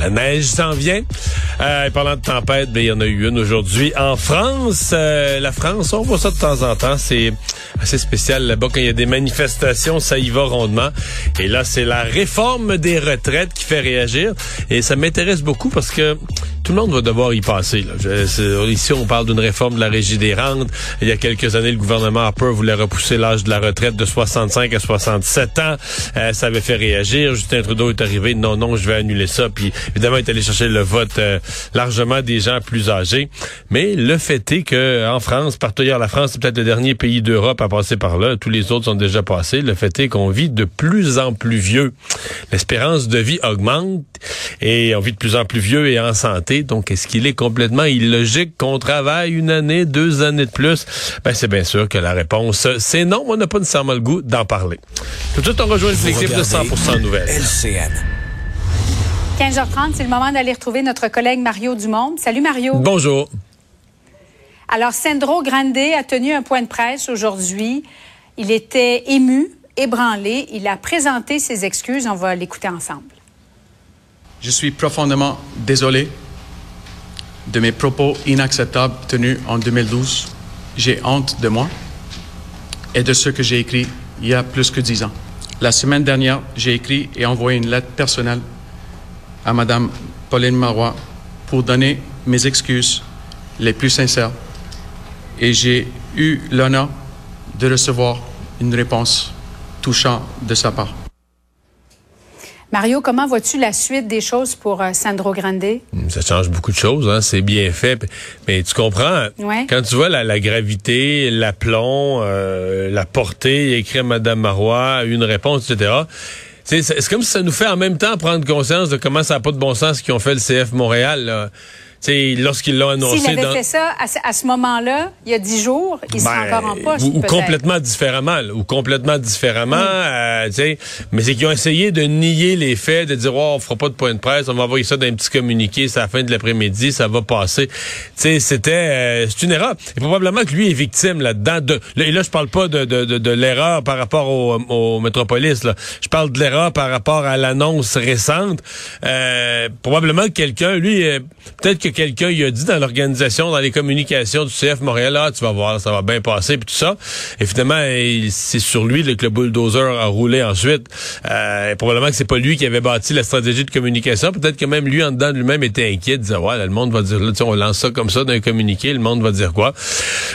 La neige s'en vient. Euh, parlant de tempête, ben, il y en a eu une aujourd'hui en France. Euh, la France, on voit ça de temps en temps. C'est assez spécial là-bas quand il y a des manifestations, ça y va rondement. Et là, c'est la réforme des retraites qui fait réagir. Et ça m'intéresse beaucoup parce que tout le monde va devoir y passer. Là. ici, on parle d'une réforme de la régie des rentes. Il y a quelques années, le gouvernement Harper voulait repousser l'âge de la retraite de 65 à 67 ans. Euh, ça avait fait réagir. Justin Trudeau est arrivé. Non, non, je vais annuler ça. Puis évidemment, il est allé chercher le vote euh, largement des gens plus âgés. Mais le fait est que en France, partout ailleurs, la France, c'est peut-être le dernier pays d'Europe à passer par là. Tous les autres sont déjà passés. Le fait est qu'on vit de plus en plus vieux. L'espérance de vie augmente et on vit de plus en plus vieux et en santé. Donc, est-ce qu'il est complètement illogique qu'on travaille une année, deux années de plus? Ben, c'est bien sûr que la réponse, c'est non. On n'a pas nécessairement le goût d'en parler. Tout de suite, on rejoint l'équipe de 100% Nouvelles. LCN. 15h30, c'est le moment d'aller retrouver notre collègue Mario Dumont. Salut Mario. Bonjour. Alors, Sandro Grande a tenu un point de presse aujourd'hui. Il était ému, ébranlé. Il a présenté ses excuses. On va l'écouter ensemble. Je suis profondément désolé de mes propos inacceptables tenus en 2012. J'ai honte de moi et de ce que j'ai écrit il y a plus que dix ans. La semaine dernière, j'ai écrit et envoyé une lettre personnelle à Mme Pauline Marois pour donner mes excuses les plus sincères. Et j'ai eu l'honneur de recevoir une réponse touchante de sa part. Mario, comment vois-tu la suite des choses pour euh, Sandro Grande? Hmm, ça change beaucoup de choses, hein? c'est bien fait. Mais tu comprends, quand tu vois la, gravité, l'aplomb, euh, la portée, écrit à Mme Marois, une réponse, etc., c'est comme si ça nous fait en même temps prendre conscience de comment ça n'a pas de bon sens ce qu'ils ont fait le CF Montréal. Lorsqu'ils l'ont annoncé. S'il avait fait ça à, ce moment-là, il y a dix jours, il serait ben, encore en poste. Ou, complètement différemment, ou complètement différemment. Euh, mais c'est qu'ils ont essayé de nier les faits, de dire oh, on fera pas de point de presse, on va envoyer ça dans un petit communiqué, c'est à la fin de l'après-midi, ça va passer. c'était euh, c'est une erreur. Et probablement que lui est victime là-dedans. De, et là, je parle pas de, de, de, l'erreur par rapport au, au métropolis. Là. Je parle de l'erreur par rapport à l'annonce récente. Euh, probablement que quelqu'un, lui, peut-être que quelqu'un il a dit dans l'organisation, dans les communications du CF Montréal, ah, tu vas voir, ça va bien passer, puis tout ça. Et finalement, c'est sur lui que le bulldozer a roulé ensuite. Euh, probablement que c'est pas lui qui avait bâti la stratégie de communication. Peut-être que même lui, en dedans lui-même, était inquiet, disait, ouais, le monde va dire, là, on lance ça comme ça d'un communiqué, le monde va dire quoi.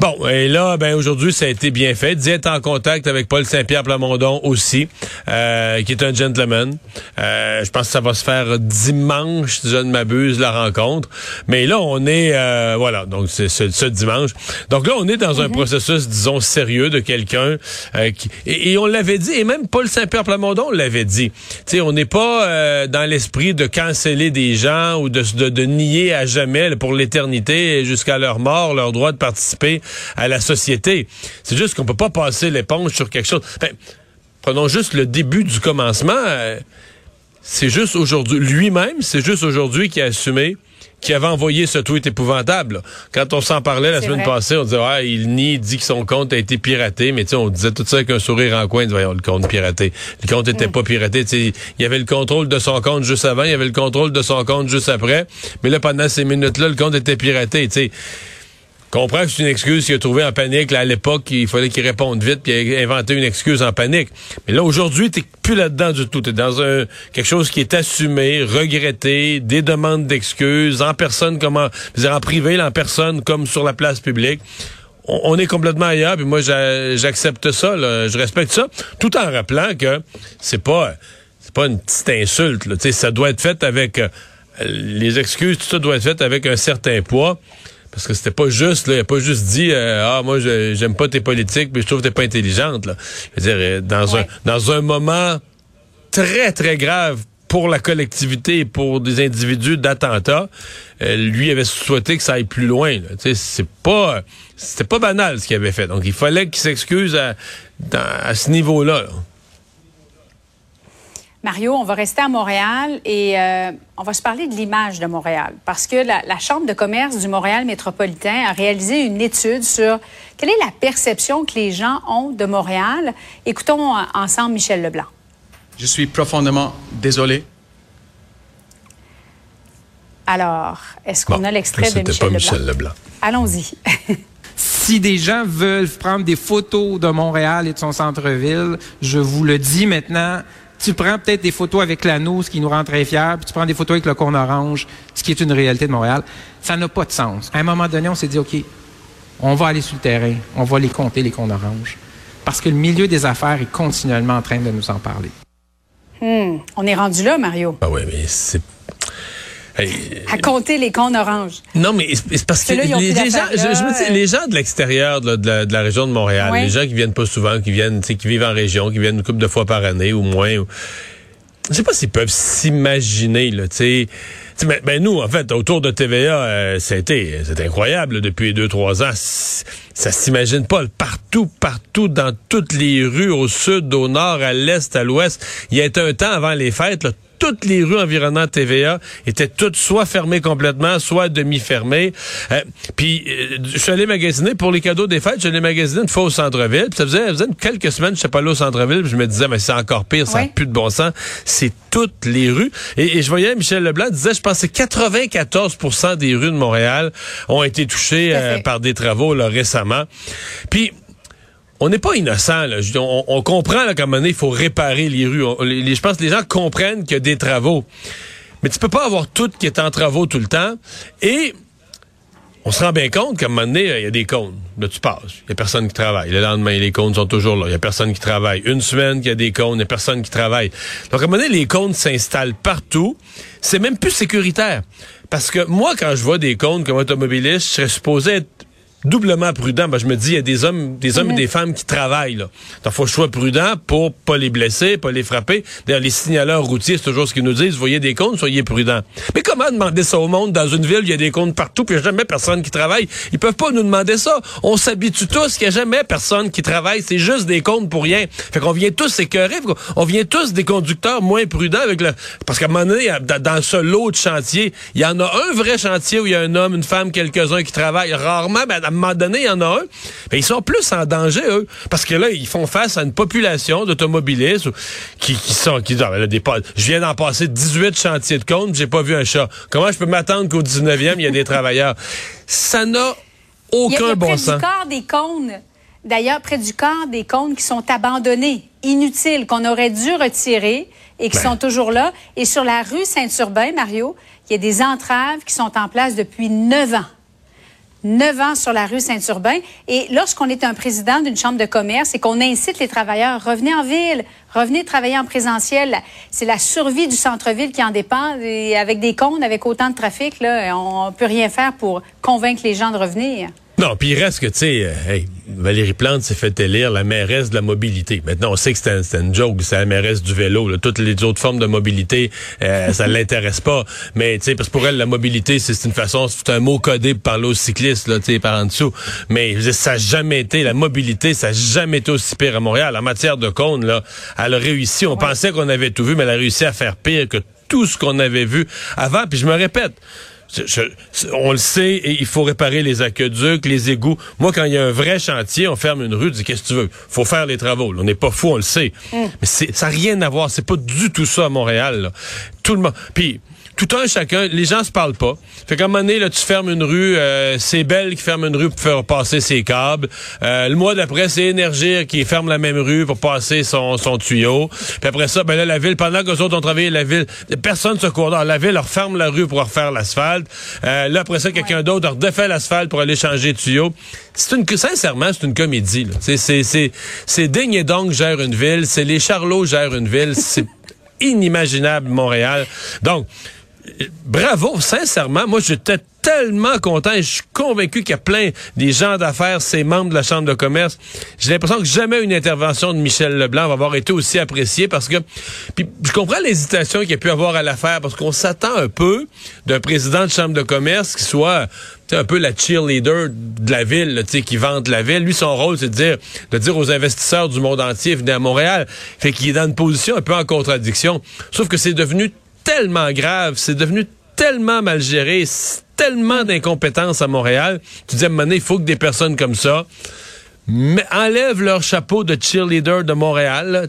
Bon, et là, ben aujourd'hui, ça a été bien fait. Dit être en contact avec Paul Saint-Pierre Plamondon aussi, euh, qui est un gentleman. Euh, je pense que ça va se faire dimanche, si je ne m'abuse, la rencontre. Mais là, on est, euh, voilà, donc c'est ce, dimanche. Donc là, on est dans un mhm. processus, disons, sérieux de quelqu'un euh, qui... Et, on l'avait dit, et même Paul Saint-Pierre Plamondon l'avait dit. Tu sais, on n'est pas euh, dans l'esprit de canceller des gens ou de, de, de nier à jamais, pour l'éternité, jusqu'à leur mort, leur droit de participer à la société. C'est juste qu'on peut pas passer l'éponge sur quelque chose. Ben, prenons juste le début du commencement. c'est juste aujourd'hui, lui-même, c'est juste aujourd'hui qui a assumé qui avait envoyé ce tweet épouvantable. Quand on s'en parlait la semaine passée, on disait ah, il nie, il dit que son compte a été piraté, mais tu sais, on disait tout ça avec un sourire en coin, voyons le compte piraté. Le compte était mm. pas piraté, il y avait le contrôle de son compte juste avant, il y avait le contrôle de son compte juste après, mais là pendant ces minutes-là, le compte était piraté, tu sais comprends que c'est une excuse qu'il a trouvée en panique. Là, à l'époque, il fallait qu'il réponde vite puis il a inventé une excuse en panique. Mais là, aujourd'hui, t'es plus là-dedans du tout. T'es dans un quelque chose qui est assumé, regretté, des demandes d'excuses en personne, comment, dire, en privé, là, en personne, comme sur la place publique. On, est complètement ailleurs, puis moi, j'accepte ça, je respecte ça, tout en rappelant que c'est pas, c'est pas une petite insulte. Là. Ça doit être fait avec euh, les excuses, tout ça doit être fait avec un certain poids. Parce que c'était pas juste, là, il a pas juste dit euh, Ah, moi j'aime pas tes politiques, mais je trouve que t'es pas intelligente. Là. Je veux dire, euh, dans un dans un moment très, très grave pour la collectivité et pour des individus d'attentat, euh, lui avait souhaité que ça aille plus loin. C'est pas c'était pas banal ce qu'il avait fait. Donc il fallait qu'il s'excuse à, à, ce niveau-là. là Mario, on va rester à Montréal et euh, on va se parler de l'image de Montréal parce que la, Chambre de commerce du Montréal métropolitain a réalisé une étude sur quelle est la perception que les gens ont de Montréal. Écoutons euh, ensemble Michel Leblanc. Je suis profondément désolé. Alors, est-ce qu'on a l'extrait de Michel, pas Michel Leblanc? Allons-y. si des gens veulent prendre des photos de Montréal et de son centre-ville, je vous le dis maintenant, tu prends peut-être des photos avec l'anneau, ce qui nous rend très fiers, puis tu prends des photos avec le cône orange, ce qui est une réalité de Montréal. Ça n'a pas de sens. À un moment donné, on s'est dit, OK, on va aller sur le terrain, on va les compter, les cônes oranges. Parce que le milieu des affaires est continuellement en train de nous en parler. Hmm. On est rendu là, Mario. Ah oui, mais c'est à compter les cônes oranges. Non, mais c'est parce que, les, gens, je, les gens de l'extérieur de, la région de Montréal, les gens qui viennent pas souvent, qui viennent, qui vivent en région, qui viennent une couple de fois par année ou moins, ou, je sais pas s'ils peuvent s'imaginer, là, tu sais. Ben, ben, nous, en fait, autour de TVA, euh, c'était c'est incroyable depuis deux, trois ans. Ça s'imagine pas. Partout, partout, dans toutes les rues, au sud, au nord, à l'est, à l'ouest. Il y a été un temps avant les fêtes, là, toutes les rues environnant TVA étaient toutes soit fermées complètement, soit demi-fermées. Euh, puis euh, je suis allé magasiner pour les cadeaux des fêtes, je suis allé magasiner une fois au centre-ville. ça faisait, ça faisait quelques semaines, je sais pas là au centre-ville, je me disais mais c'est encore pire, ça n'a plus de bon sens. C'est toutes les rues. Et, je voyais Michel Leblanc disait, je pense que 94% des rues de Montréal ont été touchées euh, par des travaux là, récemment. Puis on n'est pas innocent. On, comprend qu'à un moment donné, il faut réparer les rues. je pense que les gens comprennent qu'il y a des travaux. Mais tu peux pas avoir tout qui est en travaux tout le temps. Et on se rend bien compte qu'à un moment donné, il y a des cônes. Là, tu passes. Il y a personne qui travaille. Le lendemain, les cônes sont toujours là. Il y a personne qui travaille. Une semaine qu'il y a des cônes, il n'y a personne qui travaille. Donc, à un moment donné, les cônes s'installent partout. C'est même plus sécuritaire. Parce que moi, quand je vois des cônes comme automobiliste, je serais supposé être doublement prudent. Ben, je me dis, il y a des hommes, des hommes et des femmes qui travaillent. Là. Donc, faut que je sois prudent pour pas les blesser, pas les frapper. D'ailleurs, les signaleurs routiers, c'est toujours ce qu'ils nous disent. Vous voyez des comptes, soyez prudents. Mais comment demander ça au monde? Dans une ville où il y a des comptes partout, puis il n'y a jamais personne qui travaille? Ils peuvent pas nous demander ça. On s'habitue tous qu'il n'y a jamais personne qui travaille. C'est juste des comptes pour rien. Fait qu'on vient tous s'écœurer. On vient tous des conducteurs moins prudents avec le... Parce qu'à un moment donné, dans ce lot de chantier, il y en a un vrai chantier où il y a un homme, une femme, quelques-uns qui travaillent. Rarement, ben, à un moment donné, il y en a un, mais ils sont plus en danger, eux. Parce que là, ils font face à une population d'automobilistes qui, qui sont, qui ah, des Je viens d'en passer 18 chantiers de compte, j'ai pas vu un chat. Comment je peux m'attendre qu'au 19e, il y a des travailleurs? Ça n'a aucun bon sens. Du corps des cônes. D'ailleurs, près du corps des cônes qui sont abandonnés, inutiles, qu'on aurait dû retirer et qui ben. sont toujours là. Et sur la rue Saint-Urbain, Mario, il y a des entraves qui sont en place depuis neuf ans. 9 ans sur la rue Saint-Urbain. Et lorsqu'on est un président d'une chambre de commerce et qu'on incite les travailleurs, revenez en ville, revenez travailler en présentiel. C'est la survie du centre-ville qui en dépend. Et avec des comptes, avec autant de trafic, là, on peut rien faire pour convaincre les gens de revenir. Non, puis il reste que, tu sais, euh, Valérie Plante s'est fait élire la mairesse de la mobilité. Maintenant, on sait que c'est une joke, c'est la mairesse du vélo. Toutes les autres formes de mobilité, euh, ça l'intéresse pas. Mais, tu sais, parce que pour elle, la mobilité, c'est une façon, c'est un mot codé pour parler aux cyclistes, là, tu sais, par en dessous. Mais ça n'a jamais été, la mobilité, ça n'a jamais été aussi pire à Montréal. En matière de cône, là, elle a réussi. On pensait qu'on avait tout vu, mais elle a réussi à faire pire que tout ce qu'on avait vu avant. Puis je me répète, on le sait, et il faut réparer les aqueducs, les égouts. Moi, quand il y a un vrai chantier, on ferme une rue, dis qu'est-ce que tu veux? Faut faire les travaux. On n'est pas fou, on le sait. Mm. Mais ça n'a rien à voir. C'est pas du tout ça à Montréal. Tout le monde. Puis tout un chacun, les gens se parlent pas. Fait qu'à un moment donné, là, tu fermes une rue, euh, c'est Belle qui ferme une rue pour faire passer ses câbles. Euh, le mois d'après, c'est Énergir qui ferme la même rue pour passer son, son tuyau. Puis après ça, ben là, la ville, pendant que les autres ont travaillé, la ville, personne se court. La ville leur ferme la rue pour refaire l'asphalte. Euh, là, après ça, quelqu'un d'autre leur défait l'asphalte pour aller changer de tuyau. C'est une, sincèrement, c'est une comédie. C'est, c'est, c'est, c'est digne et donc gère une ville. C'est les Charlots gèrent une ville. C'est inimaginable, Montréal. Donc, bravo, sincèrement, moi j'étais tellement content et je suis convaincu qu'il y a plein des gens d'affaires, ces membres de la Chambre de commerce. J'ai l'impression que jamais une intervention de Michel Leblanc va avoir été aussi appréciée parce que puis je comprends l'hésitation qu'il y a pu avoir à l'affaire parce qu'on s'attend un peu d'un président de Chambre de commerce qui soit un peu la cheerleader de la ville, là, qui vante la ville. Lui, son rôle, c'est de dire, de dire aux investisseurs du monde entier, venez à Montréal. Fait qu'il est dans une position un peu en contradiction. Sauf que c'est devenu tellement grave, c'est devenu tellement mal géré, tellement d'incompétence à Montréal. Tu dis à il faut que des personnes comme ça enlèvent leur chapeau de cheerleader de Montréal,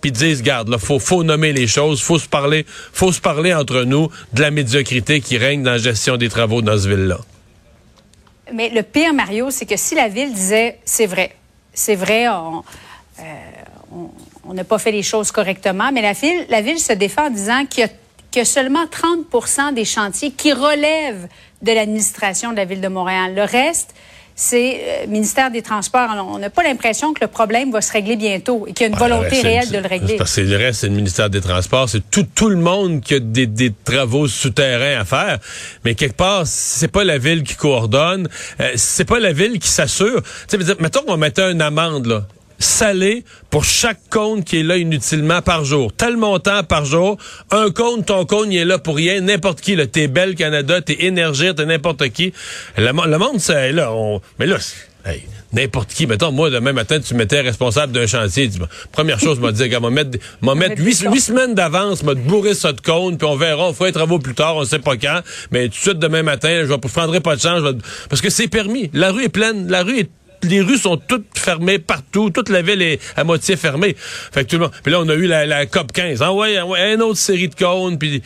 puis disent, garde, là, faut, faut nommer les choses, faut se parler, faut se parler entre nous de la médiocrité qui règne dans la gestion des travaux dans ce ville-là. Mais le pire, Mario, c'est que si la ville disait, c'est vrai, c'est vrai, on, euh, on n'a pas fait les choses correctement, mais la ville, la ville se défend en disant qu'il y a que seulement 30% des chantiers qui relèvent de l'administration de la Ville de Montréal. Le reste, c'est le euh, ministère des Transports. on n'a pas l'impression que le problème va se régler bientôt et qu'il y a une volonté réelle de le régler. Parce que le reste, c'est le ministère des Transports. C'est tout, tout le monde qui a des, des travaux souterrains à faire. Mais quelque part, c'est pas la ville qui coordonne. Euh, c'est pas la ville qui s'assure. Tu sais, mettons qu'on mettait une amende, là salé pour chaque compte qui est là inutilement par jour. Tel montant par jour. Un compte, ton compte, il est là pour rien. N'importe qui. T'es Belle Canada, t'es Énergie, t'es n'importe qui. Le, monde, c'est là. mais là, n'importe qui. Mettons, moi, demain matin, tu m'étais responsable d'un chantier. première chose, m'a dit, m'a mettre, m'a mettre huit, semaines d'avance, m'a bourrer ça de compte, puis on verra, on fera les travaux plus tard, on sait pas quand. Mais tout de suite, demain matin, je ne prendrai pas de chance. parce que c'est permis. La rue est pleine. La rue est les rues sont toutes fermées partout, toute la ville est à moitié fermée. Fait que tout le monde. Puis là, on a eu la, COP 15. Ah ouais, ouais, une autre série de cônes. Puis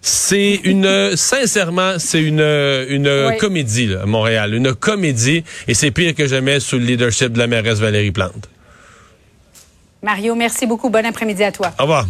c'est une, sincèrement, c'est une, une comédie là, à Montréal, une comédie, et c'est pire que jamais sous le leadership de la mairesse Valérie Plante. Mario, merci beaucoup. Bon après-midi à toi. Au revoir.